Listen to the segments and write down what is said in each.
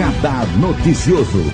Radar Noticioso.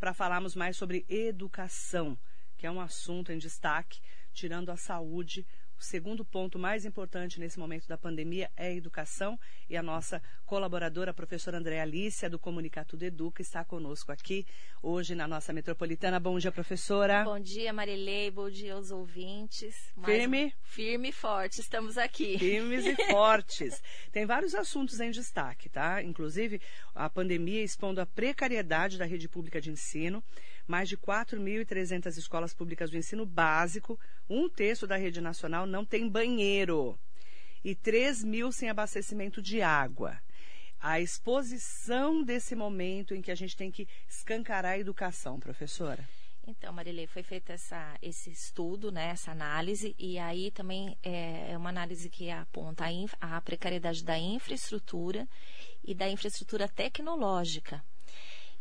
Para falarmos mais sobre educação, que é um assunto em destaque, tirando a saúde o segundo ponto mais importante nesse momento da pandemia é a educação e a nossa colaboradora, a professora Andréa Alícia, do Comunicatudo Educa, está conosco aqui hoje na nossa metropolitana. Bom dia, professora. Bom dia, Marilei. Bom dia aos ouvintes. Mais firme? Um... Firme e forte, estamos aqui. Firmes e fortes. Tem vários assuntos em destaque, tá? Inclusive, a pandemia expondo a precariedade da rede pública de ensino mais de 4.300 escolas públicas do ensino básico, um terço da rede nacional não tem banheiro e 3 mil sem abastecimento de água. A exposição desse momento em que a gente tem que escancarar a educação, professora. Então, Marilei, foi feito essa, esse estudo, né, essa análise, e aí também é, é uma análise que aponta a, a precariedade da infraestrutura e da infraestrutura tecnológica.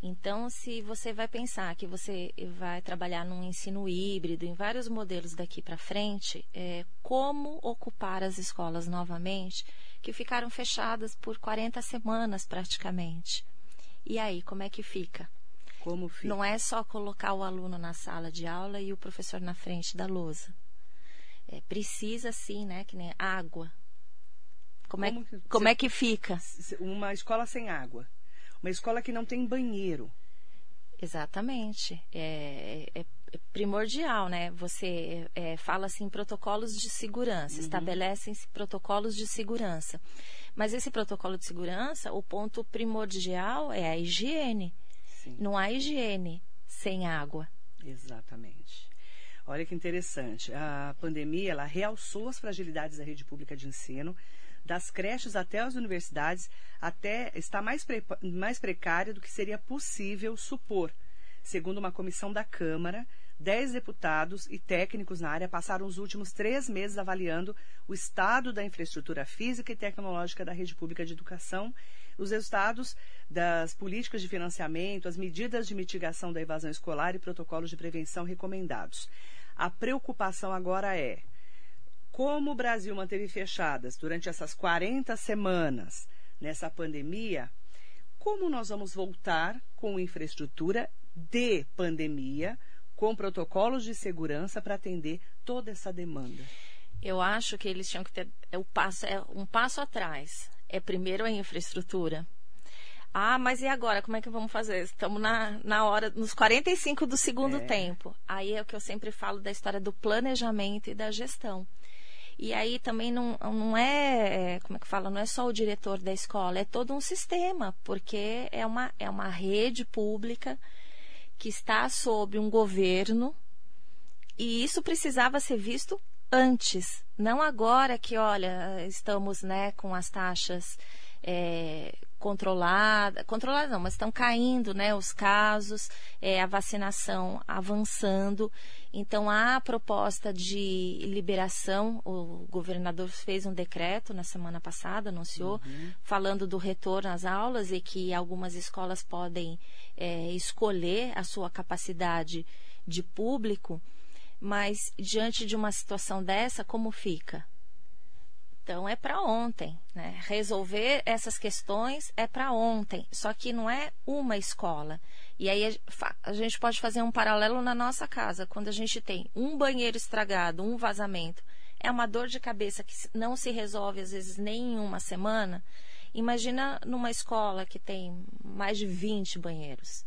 Então, se você vai pensar que você vai trabalhar num ensino híbrido, em vários modelos daqui para frente, é, como ocupar as escolas novamente, que ficaram fechadas por 40 semanas praticamente. E aí, como é que fica? Como fica? Não é só colocar o aluno na sala de aula e o professor na frente da lousa. É, precisa sim, né? Que nem água. Como, é como, é, como se, é que fica? Uma escola sem água. Uma escola que não tem banheiro. Exatamente. É, é, é primordial, né? Você é, fala assim protocolos de segurança, uhum. estabelecem-se protocolos de segurança. Mas esse protocolo de segurança, o ponto primordial é a higiene. Sim. Não há higiene sem água. Exatamente. Olha que interessante. A pandemia ela realçou as fragilidades da rede pública de ensino das creches até as universidades, até está mais, pre, mais precária do que seria possível supor. Segundo uma comissão da Câmara, dez deputados e técnicos na área passaram os últimos três meses avaliando o estado da infraestrutura física e tecnológica da rede pública de educação, os resultados das políticas de financiamento, as medidas de mitigação da evasão escolar e protocolos de prevenção recomendados. A preocupação agora é como o Brasil manteve fechadas durante essas 40 semanas nessa pandemia, como nós vamos voltar com infraestrutura de pandemia, com protocolos de segurança para atender toda essa demanda? Eu acho que eles tinham que ter é o passo, é um passo atrás. É primeiro a infraestrutura. Ah, mas e agora? Como é que vamos fazer? Estamos na, na hora, nos 45 do segundo é. tempo. Aí é o que eu sempre falo da história do planejamento e da gestão. E aí também não, não é, é, como é que fala, não é só o diretor da escola, é todo um sistema, porque é uma, é uma rede pública que está sob um governo e isso precisava ser visto antes, não agora que, olha, estamos né, com as taxas é, controlada, controlada não, mas estão caindo, né, os casos, é, a vacinação avançando. Então há proposta de liberação. O governador fez um decreto na semana passada, anunciou, uhum. falando do retorno às aulas e que algumas escolas podem é, escolher a sua capacidade de público. Mas diante de uma situação dessa, como fica? Então é para ontem, né? Resolver essas questões é para ontem, só que não é uma escola. E aí a gente pode fazer um paralelo na nossa casa, quando a gente tem um banheiro estragado, um vazamento, é uma dor de cabeça que não se resolve às vezes nem em uma semana. Imagina numa escola que tem mais de 20 banheiros,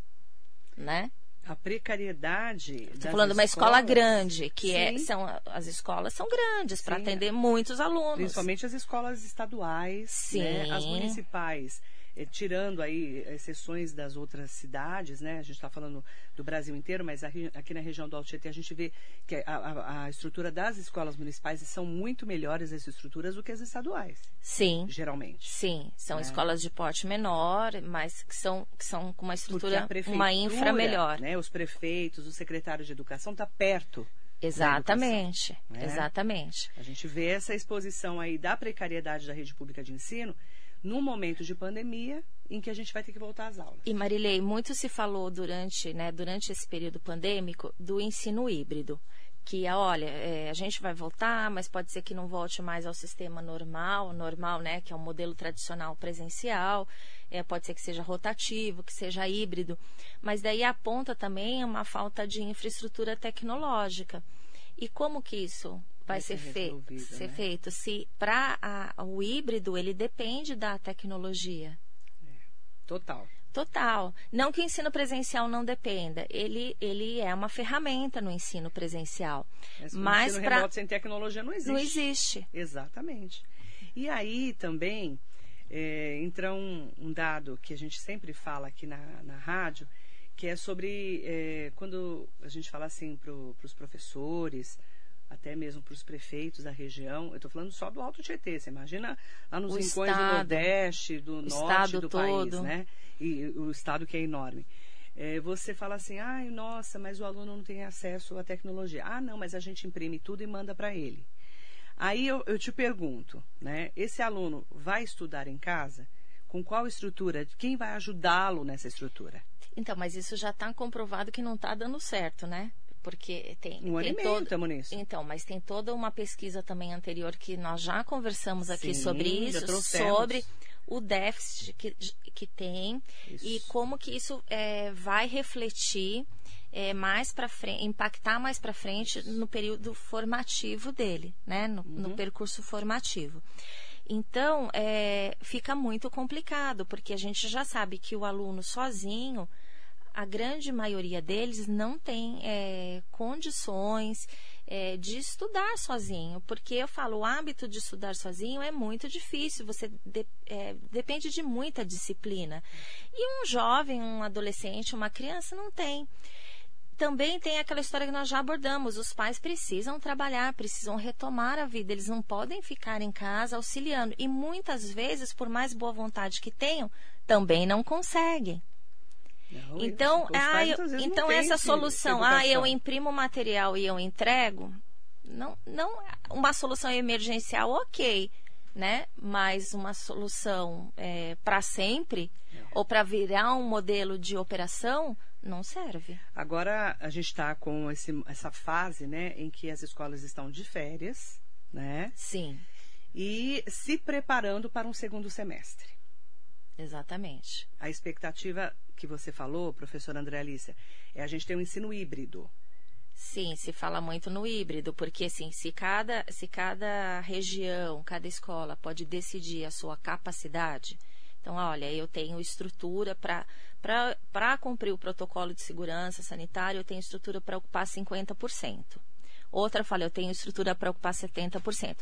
né? A precariedade. Estou falando de uma escola grande, que é, são as escolas são grandes para atender muitos alunos. Principalmente as escolas estaduais, né? as municipais. Eh, tirando aí exceções das outras cidades, né? A gente está falando do Brasil inteiro, mas aqui, aqui na região do Alto Tietê a gente vê que a, a, a, estrutura das escolas municipais são muito melhores as estruturas do que as estaduais. Sim. Geralmente. Sim, são né? escolas de porte menor, mas que são, que são com uma estrutura, uma infra melhor. Né? Os prefeitos, o secretário de educação está perto. Exatamente, né? exatamente. A gente vê essa exposição aí da precariedade da rede pública de ensino num momento de pandemia em que a gente vai ter que voltar às aulas. E Marilei, muito se falou durante, né, durante esse período pandêmico do ensino híbrido. que olha, é, a gente vai voltar, mas pode ser que não volte mais ao sistema normal, normal, né, que é o modelo tradicional presencial, é, pode ser que seja rotativo, que seja híbrido, mas daí aponta também uma falta de infraestrutura tecnológica. E como que isso vai, vai ser, feito, ser né? feito? Se para o híbrido ele depende da tecnologia. É, total. Total. Não que o ensino presencial não dependa, ele, ele é uma ferramenta no ensino presencial. Mas, mas ensino pra... remoto sem tecnologia não existe. Não existe. Exatamente. E aí também é, entra um, um, dado que a gente sempre fala aqui na, na rádio, que é sobre é, quando a gente fala assim para os professores, até mesmo para os prefeitos da região. Eu estou falando só do Alto Tietê. Você imagina lá nos o rincões estado, do Nordeste, do Norte do todo. país, né? E o estado que é enorme. É, você fala assim, ai, nossa, mas o aluno não tem acesso à tecnologia. Ah, não, mas a gente imprime tudo e manda para ele. Aí eu, eu te pergunto, né? Esse aluno vai estudar em casa? Com qual estrutura? Quem vai ajudá-lo nessa estrutura? Então, mas isso já está comprovado que não está dando certo, né? Porque tem, um tem todo... estamos nisso. Então, mas tem toda uma pesquisa também anterior que nós já conversamos aqui Sim, sobre isso, sobre o déficit que, que tem isso. e como que isso é, vai refletir é, mais para frente, impactar mais para frente no período formativo dele, né, no, uhum. no percurso formativo. Então, é, fica muito complicado, porque a gente já sabe que o aluno sozinho, a grande maioria deles não tem é, condições é, de estudar sozinho, porque eu falo, o hábito de estudar sozinho é muito difícil, você de, é, depende de muita disciplina. E um jovem, um adolescente, uma criança não tem. Também tem aquela história que nós já abordamos: os pais precisam trabalhar, precisam retomar a vida, eles não podem ficar em casa auxiliando. E muitas vezes, por mais boa vontade que tenham, também não conseguem. Não, então, ah, eu, então essa solução, ah, eu imprimo o material e eu entrego, não, não, uma solução emergencial, ok, né? Mas uma solução é, para sempre não. ou para virar um modelo de operação não serve. Agora a gente está com esse, essa fase, né, em que as escolas estão de férias, né? Sim. E se preparando para um segundo semestre. Exatamente. A expectativa que você falou, professora André Alicia, é a gente ter um ensino híbrido. Sim, se fala muito no híbrido, porque assim, se cada, se cada região, cada escola pode decidir a sua capacidade, então, olha, eu tenho estrutura para cumprir o protocolo de segurança sanitário, eu tenho estrutura para ocupar 50%. Outra fala, eu tenho estrutura para ocupar 70%.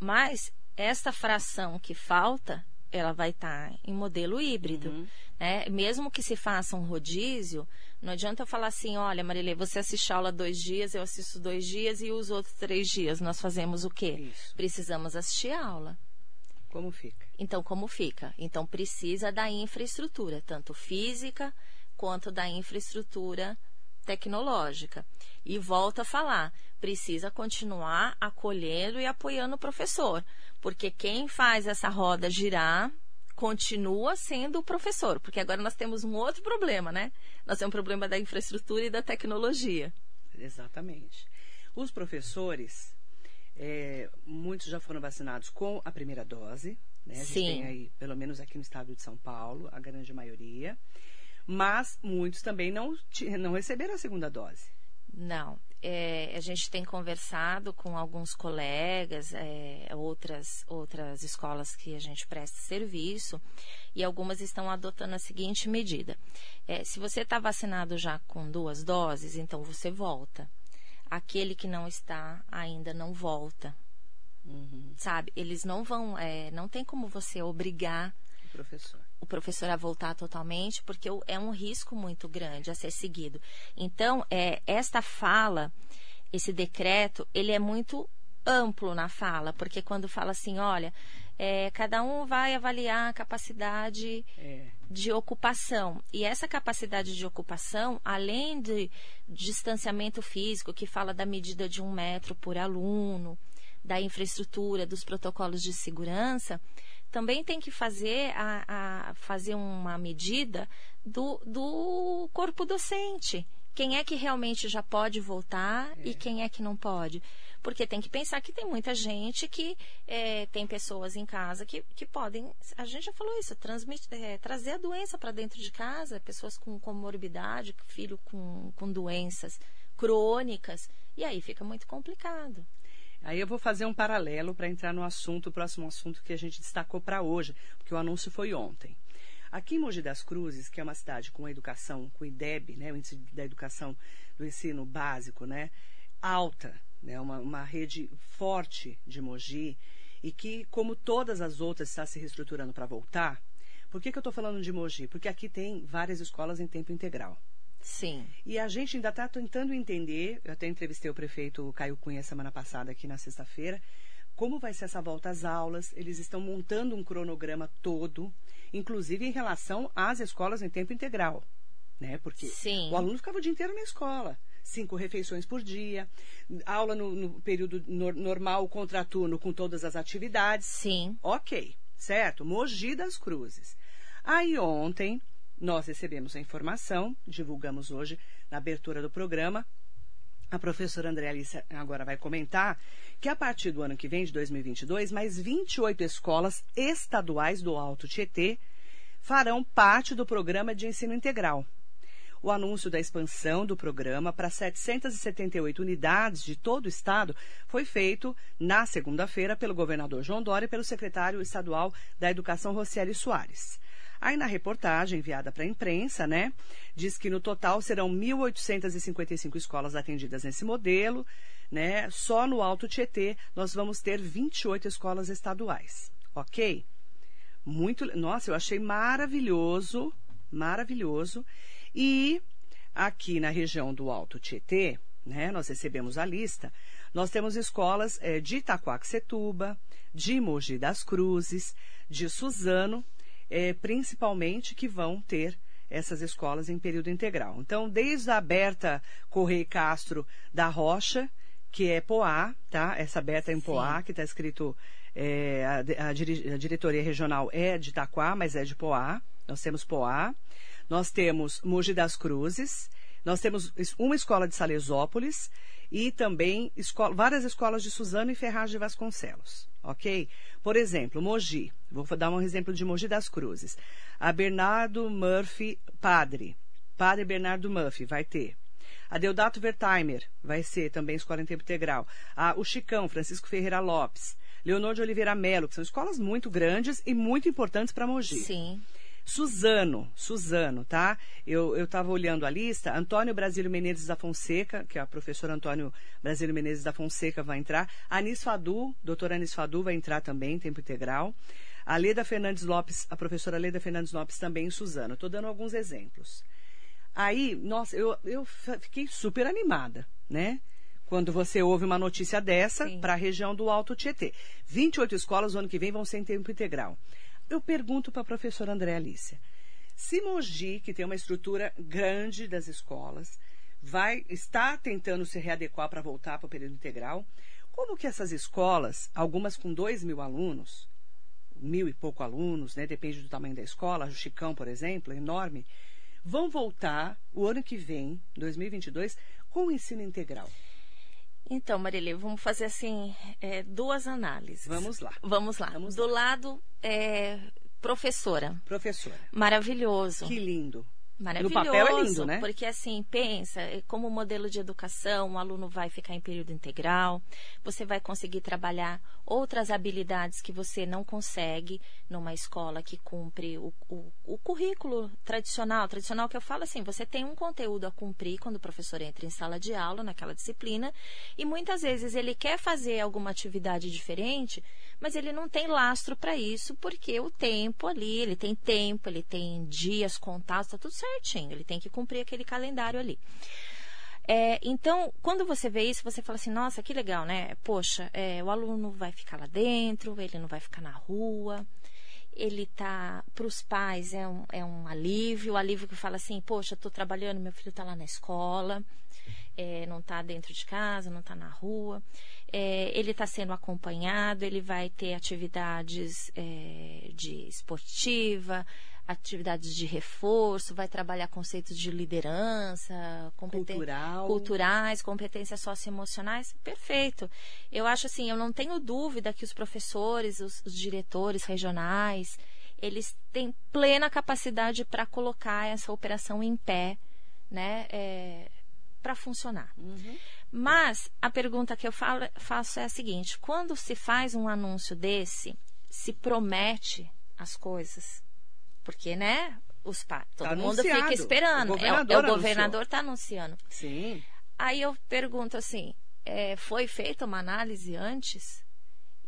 Mas esta fração que falta, ela vai estar tá em modelo híbrido. Uhum. Né? Mesmo que se faça um rodízio, não adianta eu falar assim, olha, Marilê, você assiste aula dois dias, eu assisto dois dias e os outros três dias. Nós fazemos o quê? Isso. Precisamos assistir a aula. Como fica? Então, como fica? Então, precisa da infraestrutura, tanto física quanto da infraestrutura tecnológica. E volta a falar, precisa continuar acolhendo e apoiando o professor, porque quem faz essa roda girar continua sendo o professor, porque agora nós temos um outro problema, né? Nós temos um problema da infraestrutura e da tecnologia. Exatamente. Os professores, é, muitos já foram vacinados com a primeira dose, né? A gente Sim. tem aí, pelo menos aqui no estado de São Paulo, a grande maioria. Mas muitos também não, não receberam a segunda dose. Não. É, a gente tem conversado com alguns colegas, é, outras, outras escolas que a gente presta serviço, e algumas estão adotando a seguinte medida: é, se você está vacinado já com duas doses, então você volta. Aquele que não está ainda não volta. Uhum. Sabe? Eles não vão, é, não tem como você obrigar professor o professor a voltar totalmente, porque é um risco muito grande a ser seguido. Então, é, esta fala, esse decreto, ele é muito amplo na fala, porque quando fala assim, olha, é, cada um vai avaliar a capacidade é. de ocupação. E essa capacidade de ocupação, além de distanciamento físico, que fala da medida de um metro por aluno, da infraestrutura, dos protocolos de segurança, também tem que fazer, a, a fazer uma medida do, do corpo docente. quem é que realmente já pode voltar é. e quem é que não pode. Porque tem que pensar que tem muita gente que é, tem pessoas em casa que, que podem, a gente já falou isso, é, trazer a doença para dentro de casa, pessoas com comorbidade, filho com, com doenças crônicas, e aí fica muito complicado. Aí eu vou fazer um paralelo para entrar no assunto, o próximo assunto que a gente destacou para hoje, porque o anúncio foi ontem. Aqui em Mogi das Cruzes, que é uma cidade com educação, com IDEB, né, o índice da educação do ensino básico, né, alta, né, uma, uma rede forte de Mogi, e que, como todas as outras, está se reestruturando para voltar. Por que, que eu estou falando de Mogi? Porque aqui tem várias escolas em tempo integral. Sim. E a gente ainda está tentando entender, eu até entrevistei o prefeito Caio Cunha semana passada aqui na sexta-feira, como vai ser essa volta às aulas. Eles estão montando um cronograma todo, inclusive em relação às escolas em tempo integral. Né? Porque Sim. o aluno ficava o dia inteiro na escola. Cinco refeições por dia, aula no, no período no, normal, contraturno, com todas as atividades. Sim. Ok, certo? Mogi das Cruzes. Aí ontem, nós recebemos a informação, divulgamos hoje na abertura do programa. A professora André Alice agora vai comentar que a partir do ano que vem, de 2022, mais 28 escolas estaduais do Alto Tietê farão parte do programa de ensino integral. O anúncio da expansão do programa para 778 unidades de todo o estado foi feito na segunda-feira pelo governador João Dória e pelo secretário estadual da Educação, Rocieli Soares. Aí na reportagem enviada para a imprensa, né, diz que no total serão 1.855 escolas atendidas nesse modelo, né? Só no Alto Tietê nós vamos ter 28 escolas estaduais, ok? Muito, nossa, eu achei maravilhoso, maravilhoso. E aqui na região do Alto Tietê, né, nós recebemos a lista. Nós temos escolas é, de Itaquaquecetuba, de Mogi das Cruzes, de Suzano é, principalmente que vão ter essas escolas em período integral. Então, desde a Berta Correia Castro da Rocha, que é Poá, tá? Essa Berta é em Poá, Sim. que está escrito, é, a, a, a, diretoria regional é de Itaquá, mas é de Poá. Nós temos Poá. Nós temos Mogi das Cruzes. Nós temos uma escola de Salesópolis e também escola, várias escolas de Suzano e Ferraz de Vasconcelos, ok? Por exemplo, Mogi. Vou dar um exemplo de Mogi das Cruzes. A Bernardo Murphy Padre. Padre Bernardo Murphy vai ter. A Deodato Wertheimer vai ser também escola em tempo integral. A, o Chicão, Francisco Ferreira Lopes. Leonor de Oliveira Melo, que são escolas muito grandes e muito importantes para Mogi. Sim. Suzano, Suzano, tá? Eu estava olhando a lista. Antônio Brasílio Menezes da Fonseca, que é a professora Antônio Brasílio Menezes da Fonseca vai entrar. Anis Fadu, doutora Anis Fadu vai entrar também, tempo integral. A Leda Fernandes Lopes, a professora Leda Fernandes Lopes também em Suzano. Estou dando alguns exemplos. Aí, nossa, eu, eu fiquei super animada, né? Quando você ouve uma notícia dessa para a região do Alto Tietê. 28 escolas no ano que vem vão ser em tempo integral eu pergunto para a professora André Alicia, se Mogi, que tem uma estrutura grande das escolas, vai está tentando se readequar para voltar para o período integral, como que essas escolas, algumas com dois mil alunos, mil e pouco alunos, né, depende do tamanho da escola, o Chicão, por exemplo, é enorme, vão voltar o ano que vem, 2022, com o ensino integral? Então, Marilê, vamos fazer assim é, duas análises. Vamos lá. Vamos lá. Vamos Do lá. lado é, professora. Professora. Maravilhoso. Que lindo. Maravilhoso. No papel é lindo, né? Porque assim, pensa, é como modelo de educação, o aluno vai ficar em período integral, você vai conseguir trabalhar outras habilidades que você não consegue numa escola que cumpre o, o, o currículo tradicional. Tradicional que eu falo assim, você tem um conteúdo a cumprir quando o professor entra em sala de aula, naquela disciplina, e muitas vezes ele quer fazer alguma atividade diferente, mas ele não tem lastro para isso, porque o tempo ali, ele tem tempo, ele tem dias contados, está tudo certinho, ele tem que cumprir aquele calendário ali. É, então, quando você vê isso, você fala assim, nossa, que legal, né? Poxa, é, o aluno vai ficar lá dentro, ele não vai ficar na rua, ele tá para os pais é um, é um alívio, o alívio que fala assim, poxa, estou trabalhando, meu filho está lá na escola, é, não está dentro de casa, não está na rua é, ele está sendo acompanhado, ele vai ter atividades é, de esportiva, atividades de reforço, vai trabalhar conceitos de liderança, competen Cultural. culturais, competências socioemocionais, perfeito. Eu acho assim, eu não tenho dúvida que os professores, os, os diretores regionais, eles têm plena capacidade para colocar essa operação em pé, né, é, para funcionar. Uhum. Mas a pergunta que eu falo- faço é a seguinte: quando se faz um anúncio desse, se promete as coisas, porque, né? Os pa... Todo Tá mundo anunciado. fica esperando. O É, é governador o governador está anunciando. Sim. Aí eu pergunto assim: é, foi feita uma análise antes?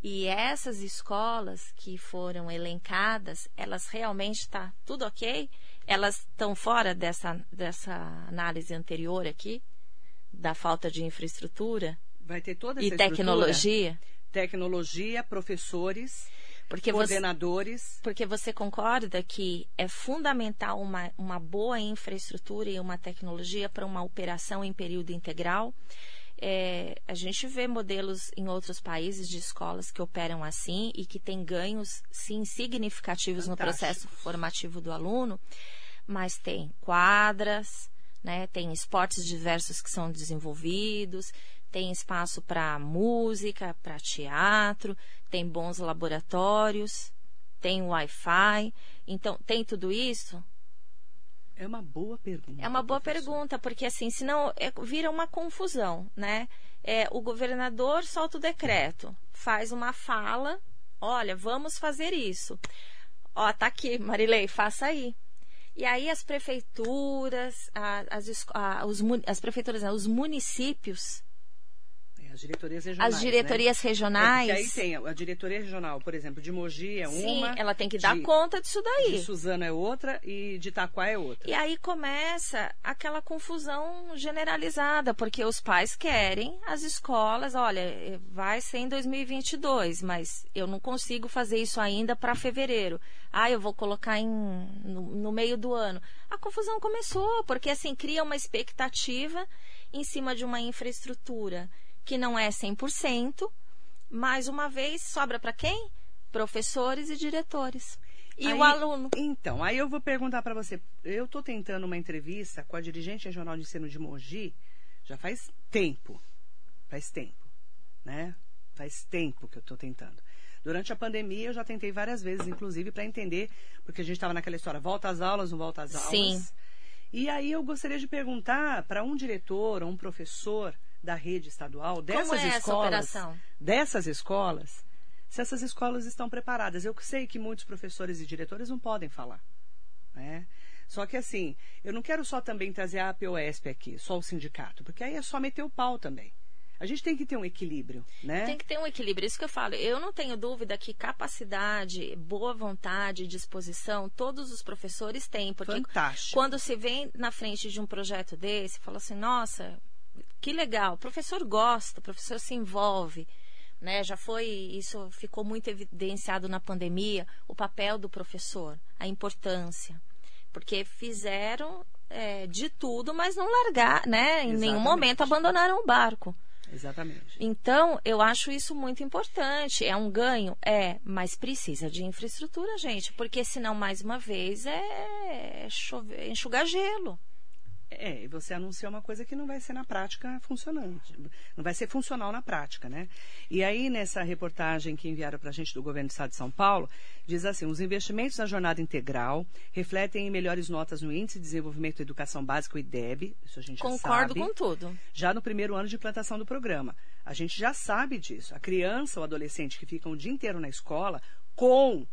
E essas escolas que foram elencadas, elas realmente está tudo ok? Elas estão fora dessa, dessa análise anterior aqui, da falta de infraestrutura Vai ter toda essa e tecnologia? Tecnologia, professores, Porque você, coordenadores. porque você concorda que é fundamental uma, uma boa infraestrutura e uma tecnologia para uma operação em período integral. É, a gente vê modelos em outros países de escolas que operam assim e que têm ganhos, sim, significativos no processo formativo do aluno, mas tem quadras, né, tem esportes diversos que são desenvolvidos, tem espaço para música, para teatro, tem bons laboratórios, tem Wi-Fi. Então, tem tudo isso? É uma boa pergunta. É uma boa professor. pergunta, porque assim, senão é, vira uma confusão, né? É, o governador solta o decreto, faz uma fala, olha, vamos fazer isso. Ó, tá aqui, Marilei, faça aí. E aí as prefeituras, as, os, as prefeituras, não, os municípios, as diretorias regionais. as diretorias né? regionais, É, aí tem a diretoria regional, por exemplo, de Mogi é sim, uma, ela tem que dar de- conta disso daí. de Suzano é outra e de Itaquá é outra. E aí começa aquela confusão generalizada, porque os pais querem as escolas, olha, vai ser em 2022, mas eu não consigo fazer isso ainda para fevereiro. Ah, eu vou colocar em, no, no meio do ano. A confusão começou, porque assim cria uma expectativa em cima de uma infraestrutura que não é 100%, mais uma vez sobra para quem? Professores e diretores. E Aí- o aluno. Então, aí eu vou perguntar para você. Eu estou tentando uma entrevista com a dirigente regional de ensino de Mogi já faz tempo. Faz tempo, né? Faz tempo que eu estou tentando. Durante a pandemia, eu já tentei várias vezes, inclusive, para entender, porque a gente estava naquela história, volta às aulas, não volta às aulas. Sim. E aí eu gostaria de perguntar para um diretor ou um professor da rede estadual dessas Como é escolas, dessas escolas, se essas escolas estão preparadas. Eu sei que muitos professores e diretores não podem falar. Né? Só que assim, eu não quero só também trazer a APOESP aqui, só o sindicato, porque aí é só meter o pau também. A gente tem que ter um equilíbrio, né? Tem que ter um equilíbrio, isso que eu falo. Eu não tenho dúvida que capacidade, boa vontade, disposição, todos os professores têm. Porque Fantástico. quando se vem na frente de um projeto desse, fala assim, nossa, que legal, o professor gosta, o professor se envolve. Né? Já foi, isso ficou muito evidenciado na pandemia, o papel do professor, a importância. Porque fizeram é, de tudo, mas não largar, né? Em nenhum Exatamente. momento abandonaram o barco. Exatamente. Então, eu acho isso muito importante. É um ganho? É, mas precisa de infraestrutura, gente, porque senão, mais uma vez, é chover, enxugar gelo. É, e você anuncia uma coisa que não vai ser na prática funcionante. Não vai ser funcional na prática, né? E aí, nessa reportagem que enviaram para a gente do governo do estado de São Paulo, diz assim: os investimentos na jornada integral refletem em melhores notas no Índice de Desenvolvimento da Educação Básica, o IDEB, isso a gente já Concordo sabe, com tudo. já no primeiro ano de implantação do programa. A gente já sabe disso. A criança ou adolescente que fica o dia inteiro na escola com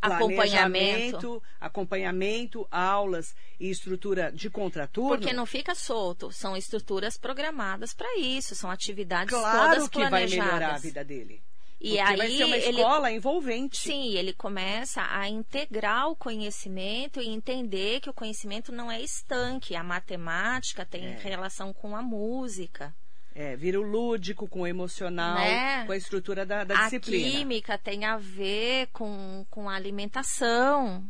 Acompanhamento. acompanhamento, aulas e estrutura de contraturno. Porque não fica solto. São estruturas programadas para isso. São atividades claro todas que vai planejadas. melhorar a vida dele. E Porque aí vai ser uma ele escola envolvente. Sim, ele começa a integrar o conhecimento e entender que o conhecimento não é estanque. A matemática tem É. relação com a música. É, vira o lúdico com o emocional, Né? com a estrutura da, da a disciplina. química tem a ver com, com a alimentação.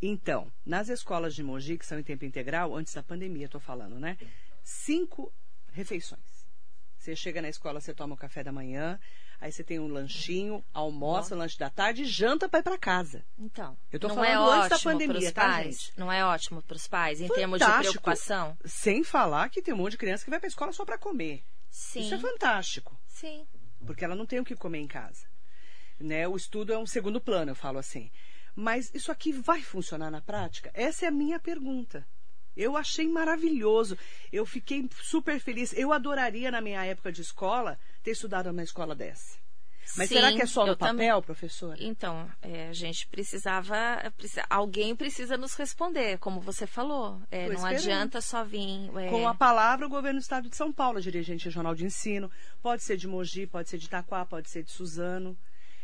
Então, nas escolas de Mogi, que são em tempo integral, antes da pandemia, estou falando, né? Cinco refeições. Você chega na escola, você toma o café da manhã, aí você tem um lanchinho, almoça, lanche da tarde e janta para ir para casa. Então, Eu tô não falando é antes da ótimo pandemia, tá, pais? gente? Não é ótimo para os pais, em termos de Fantástico. preocupação? Sem falar que tem um monte de criança que vai para escola só para comer. Sim, Isso é fantástico, sim. porque ela não tem o que comer em casa. Né? O estudo é um segundo plano, eu falo assim. Mas isso aqui vai funcionar na prática? Essa é a minha pergunta. Eu achei maravilhoso. Eu fiquei super feliz. Eu adoraria, na minha época de escola, ter estudado numa escola dessa. Mas Sim, será que é só no papel, também. professora? Então, é, a gente precisava, precisa- alguém precisa nos responder, como você falou. É, não esperando. adianta só vir. é, Com a palavra, o governo do estado de São Paulo, dirigente regional de ensino. Pode ser de Mogi, pode ser de Itaquá, pode ser de Suzano.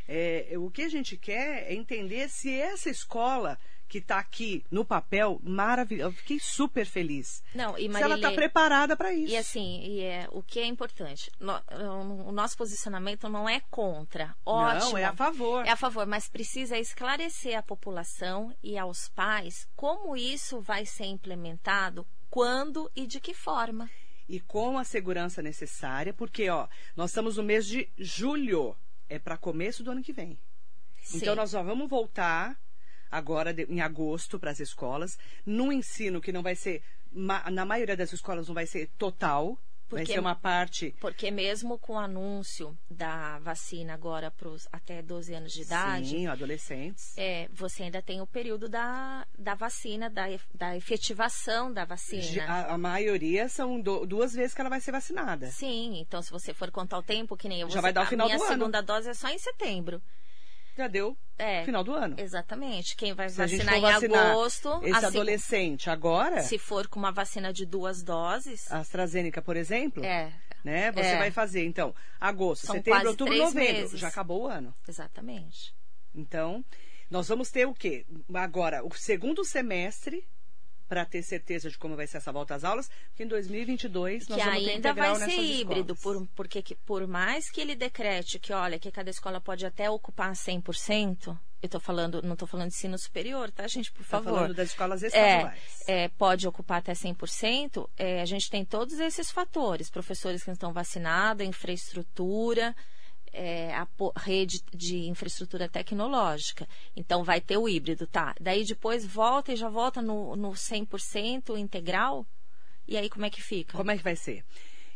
É, o que a gente quer é entender se essa escola que está aqui no papel, maravilhosa. Eu fiquei super feliz. Não, e se ela está Marilê, preparada para isso. E assim, e é, o que é importante, no- o nosso posicionamento não é contra, ótimo. Não, é a favor. É a favor, mas precisa esclarecer à população e aos pais como isso vai ser implementado, quando e de que forma. E com a segurança necessária, porque ó, nós estamos no mês de julho. É para começo do ano que vem. Então Sim. nós só vamos voltar agora em agosto para as escolas, num ensino que não vai ser na maioria das escolas não vai ser total, vai Porque- ser uma parte Porque mesmo com o anúncio da vacina agora para até 12 anos de idade, sim, adolescentes. é, você ainda tem o período da, da vacina, da, da efetivação da vacina. A, a maioria são do- duas vezes que ela vai ser vacinada. Sim, então se você for contar o tempo, que nem eu Já vou vai dar o a final minha do ano. segunda dose é só em setembro. Já deu É, final do ano. exatamente. Quem vai Se vacinar em agosto, Esse a seg- adolescente agora, se for com uma vacina de duas doses, a AstraZeneca, por exemplo, é, né? Você É. vai fazer, então, agosto, São setembro, outubro, novembro. meses. Já acabou o ano. exatamente. Então, nós vamos ter o quê? Agora, o segundo semestre, para ter certeza de como vai ser essa volta às aulas, que em 2022 nós que vamos ter ainda vai integral ser híbrido, por, porque que- por mais que ele decrete que, olha, que cada escola pode até ocupar 100%, eu tô falando, não estou falando de ensino superior, tá, gente, por Tá favor. falando das escolas É, estaduais. é, pode ocupar até 100%, é, a gente tem todos esses fatores, professores que estão vacinados, infraestrutura, é, a rede de infraestrutura tecnológica. Então, vai ter o híbrido, tá? Daí depois volta e já volta no, no 100% integral, e aí como é que fica? Como é que vai ser?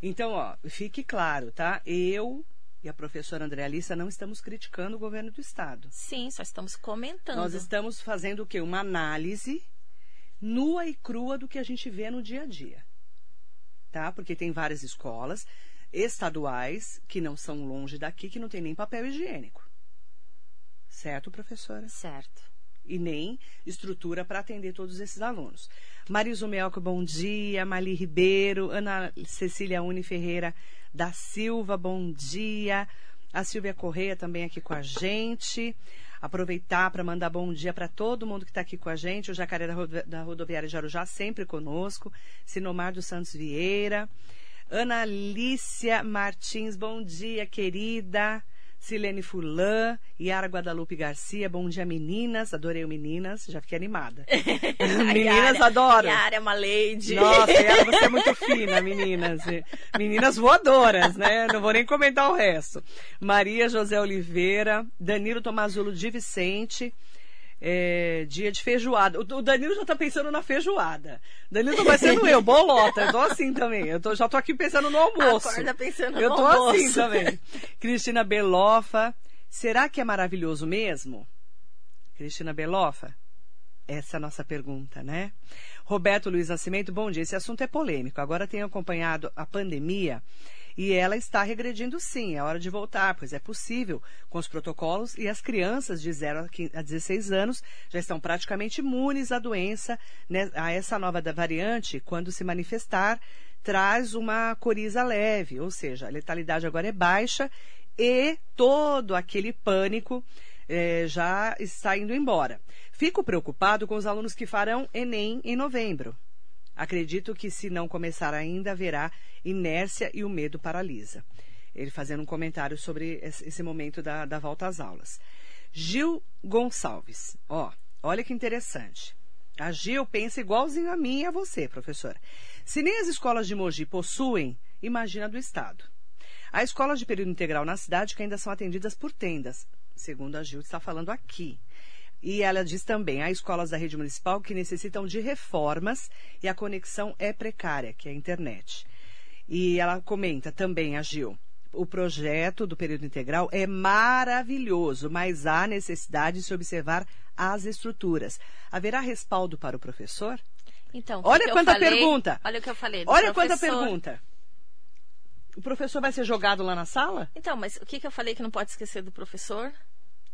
Então, ó, fique claro, tá? Eu e a professora Andréa Alissa não estamos criticando o governo do estado. Sim, só estamos comentando. Nós estamos fazendo o quê? Uma análise nua e crua do que a gente vê no dia a dia. Tá? Porque tem várias escolas estaduais que não são longe daqui, que não tem nem papel higiênico. Certo, professora? Certo. E nem estrutura para atender todos esses alunos. Mariso Melco, bom dia. Mali Ribeiro, Ana Cecília Uni Ferreira da Silva, bom dia. A Silvia Correia também aqui com a gente. Aproveitar para mandar bom dia para todo mundo que está aqui com a gente. O Jacaré da, Rodo- da Rodoviária de Arujá sempre conosco. Sinomar dos Santos Vieira. Ana Lícia Martins, bom dia, querida. Silene Fulan, Yara Guadalupe Garcia, bom dia, meninas. Adorei o meninas, já fiquei animada. meninas, Yara- adoro. Yara é uma lady. Nossa, Yara, você é muito fina, meninas. Meninas voadoras, né? Não vou nem comentar o resto. Maria José Oliveira, Danilo Tomazulo de Vicente. É, dia de feijoada. O o Danilo já tá pensando na feijoada. Danilo tá parecendo eu, bolota. Eu tô assim também. Eu tô- já tô aqui pensando no almoço. Acorda pensando Eu no tô almoço. assim também. Cristina Belofa. Será que é maravilhoso mesmo? Cristina Belofa? Essa é a nossa pergunta, né? Roberto Luiz Nascimento, bom dia. Esse assunto é polêmico. Agora tenho acompanhado a pandemia e ela está regredindo sim. É hora de voltar, pois é possível com os protocolos e as crianças de 0 a 15 a 16 anos já estão praticamente imunes à doença, né, a essa nova variante, quando se manifestar, traz uma coriza leve, ou seja, a letalidade agora é baixa e todo aquele pânico eh, já está indo embora. Fico preocupado com os alunos que farão Enem em novembro. Acredito que se não começar ainda, haverá inércia e o medo paralisa. Ele fazendo um comentário sobre esse momento da, da volta às aulas. Gil Gonçalves. Ó, olha que interessante. A Gil pensa igualzinho a mim e a você, professora. Se nem as escolas de Mogi possuem, imagina do Estado. Há escolas de período integral na cidade que ainda são atendidas por tendas, segundo a Gil está falando aqui. E ela diz também, há escolas da rede municipal que necessitam de reformas e a conexão é precária, que é a internet. E ela comenta também, a Gil, o projeto do período integral é maravilhoso, mas há necessidade de se observar as estruturas. Haverá respaldo para o professor? Então, olha quanta falei, pergunta. Olha o que eu falei. Olha professor. quanta pergunta. O professor vai ser jogado lá na sala? Então, mas o que, que eu falei que não pode esquecer do professor?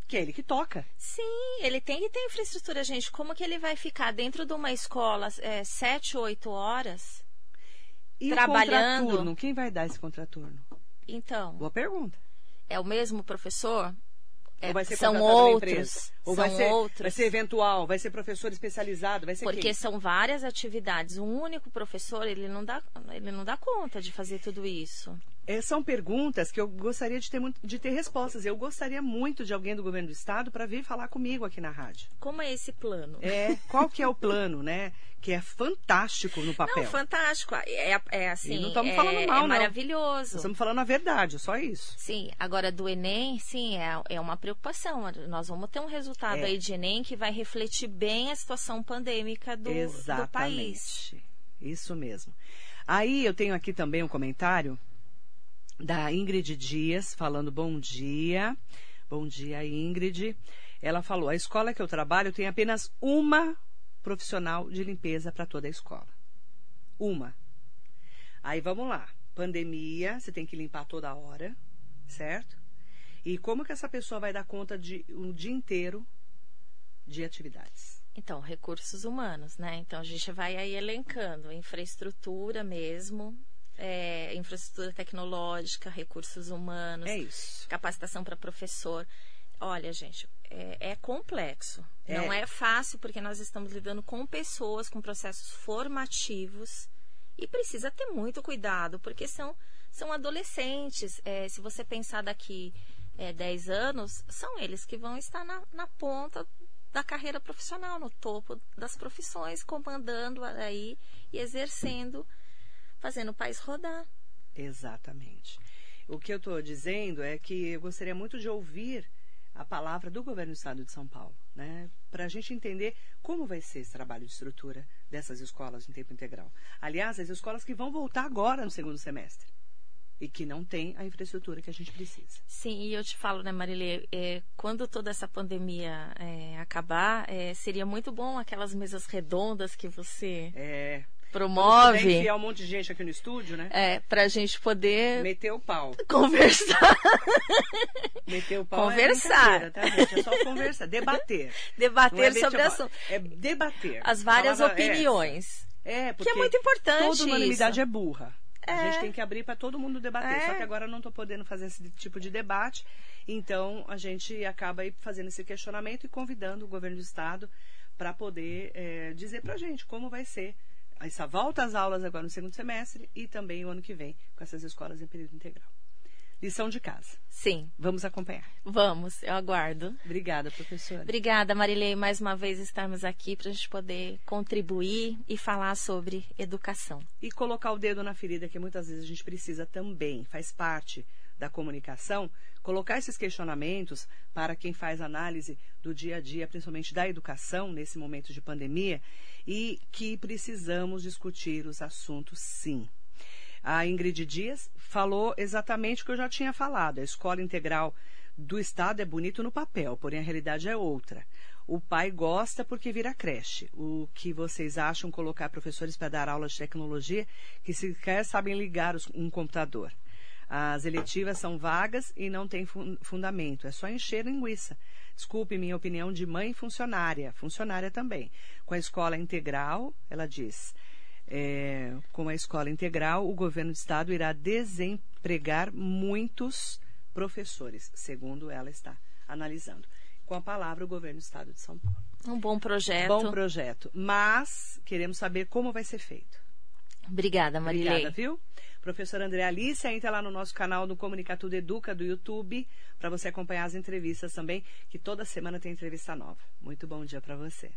Que é ele que toca. Sim, ele tem que ter infraestrutura, gente. Como que ele vai ficar dentro de uma escola é, sete, oito horas? E trabalhando? o contraturno? Quem vai dar esse contraturno? Então, Boa pergunta. é o mesmo professor? É, Ou vai ser são outros. Ou são vai ser, outros. vai ser eventual? Vai ser professor especializado? Vai ser Porque quem? são várias atividades. Um único professor, ele não dá, ele não dá conta de fazer tudo isso. É, são perguntas que eu gostaria de ter, muito- de ter respostas. Eu gostaria muito de alguém do governo do estado para vir falar comigo aqui na rádio. Como é esse plano? É, qual que é o plano, né? Que é fantástico no papel. Não, fantástico. É, é assim. E não estamos é, falando mal, é não. maravilhoso. Nós estamos falando a verdade, só isso. Sim, agora do Enem, sim, é, é uma preocupação. Nós vamos ter um resultado É. aí de Enem que vai refletir bem a situação pandêmica do, do Exatamente. país. Isso mesmo. Aí eu tenho aqui também um comentário da Ingrid Dias falando bom dia. Bom dia, Ingrid. Ela falou: a escola que eu trabalho tem apenas uma profissional de limpeza para toda a escola. Uma. Aí vamos lá. Pandemia, você tem que limpar toda hora, certo? E como que essa pessoa vai dar conta de um dia inteiro de atividades? Então, recursos humanos, né? Então, a gente vai aí elencando infraestrutura mesmo, é, infraestrutura tecnológica, recursos humanos, É capacitação para professor. Olha, gente, é, é complexo. É. Não é fácil porque nós estamos lidando com pessoas com processos formativos e precisa ter muito cuidado porque são, são adolescentes. É, se você pensar daqui é, 10 anos, são eles que vão estar na, na ponta da carreira profissional, no topo das profissões, comandando aí e exercendo, fazendo o país rodar. Exatamente. O que eu estou dizendo é que eu gostaria muito de ouvir a palavra do governo do estado de São Paulo, né? Para a gente entender como vai ser esse trabalho de estrutura dessas escolas em tempo integral. Aliás, as escolas que vão voltar agora no segundo semestre e que não têm a infraestrutura que a gente precisa. Sim, e eu te falo, né, Marilê, é, quando toda essa pandemia é, acabar, é, seria muito bom aquelas mesas redondas que você É. promove, Tem enfiar um monte de gente aqui no estúdio, né? é, para a gente poder Meteu o pau. conversar, Meteu o pau. Conversar. É tá, gente? É só conversar, debater. Debater é sobre meter o assunto, É debater. as várias é opiniões. É, Que porque é muito importante toda unanimidade é burra. A É. gente tem que abrir para todo mundo debater. É. Só que agora eu não estou podendo fazer esse tipo de debate. Então, a gente acaba aí fazendo esse questionamento e convidando o governo do Estado para poder eh, dizer para a gente como vai ser essa volta às aulas agora no segundo semestre e também o ano que vem com essas escolas em período integral. Lição de casa. Sim, Vamos acompanhar. vamos, eu aguardo. Obrigada, professora. Obrigada, Marilei, mais uma vez estarmos aqui para a gente poder contribuir e falar sobre educação. e colocar o dedo na ferida que muitas vezes a gente precisa também, faz parte da comunicação, colocar esses questionamentos para quem faz análise do dia a dia, principalmente da educação nesse momento de pandemia, e que precisamos discutir os assuntos sim. A Ingrid Dias falou exatamente o que eu já tinha falado. A escola integral do Estado é bonito no papel, porém a realidade é outra. O pai gosta porque vira creche. O que vocês acham colocar professores para dar aula de tecnologia que sequer sabem ligar um computador? As eletivas são vagas e não têm fun- fundamento. É só encher linguiça. Desculpe minha opinião de mãe funcionária, funcionária também. Com a escola integral, ela diz, é, com a escola integral, o governo do estado irá desempregar muitos professores, segundo ela está analisando. Com a palavra, o governo do estado de São Paulo. Um bom projeto. Bom projeto, mas queremos saber como vai ser feito. Obrigada, Marilei. Obrigada, viu? Professora André Alice, entra lá no nosso canal do Comunica Tudo Educa do YouTube para você acompanhar as entrevistas também, que toda semana tem entrevista nova. Muito bom dia para você.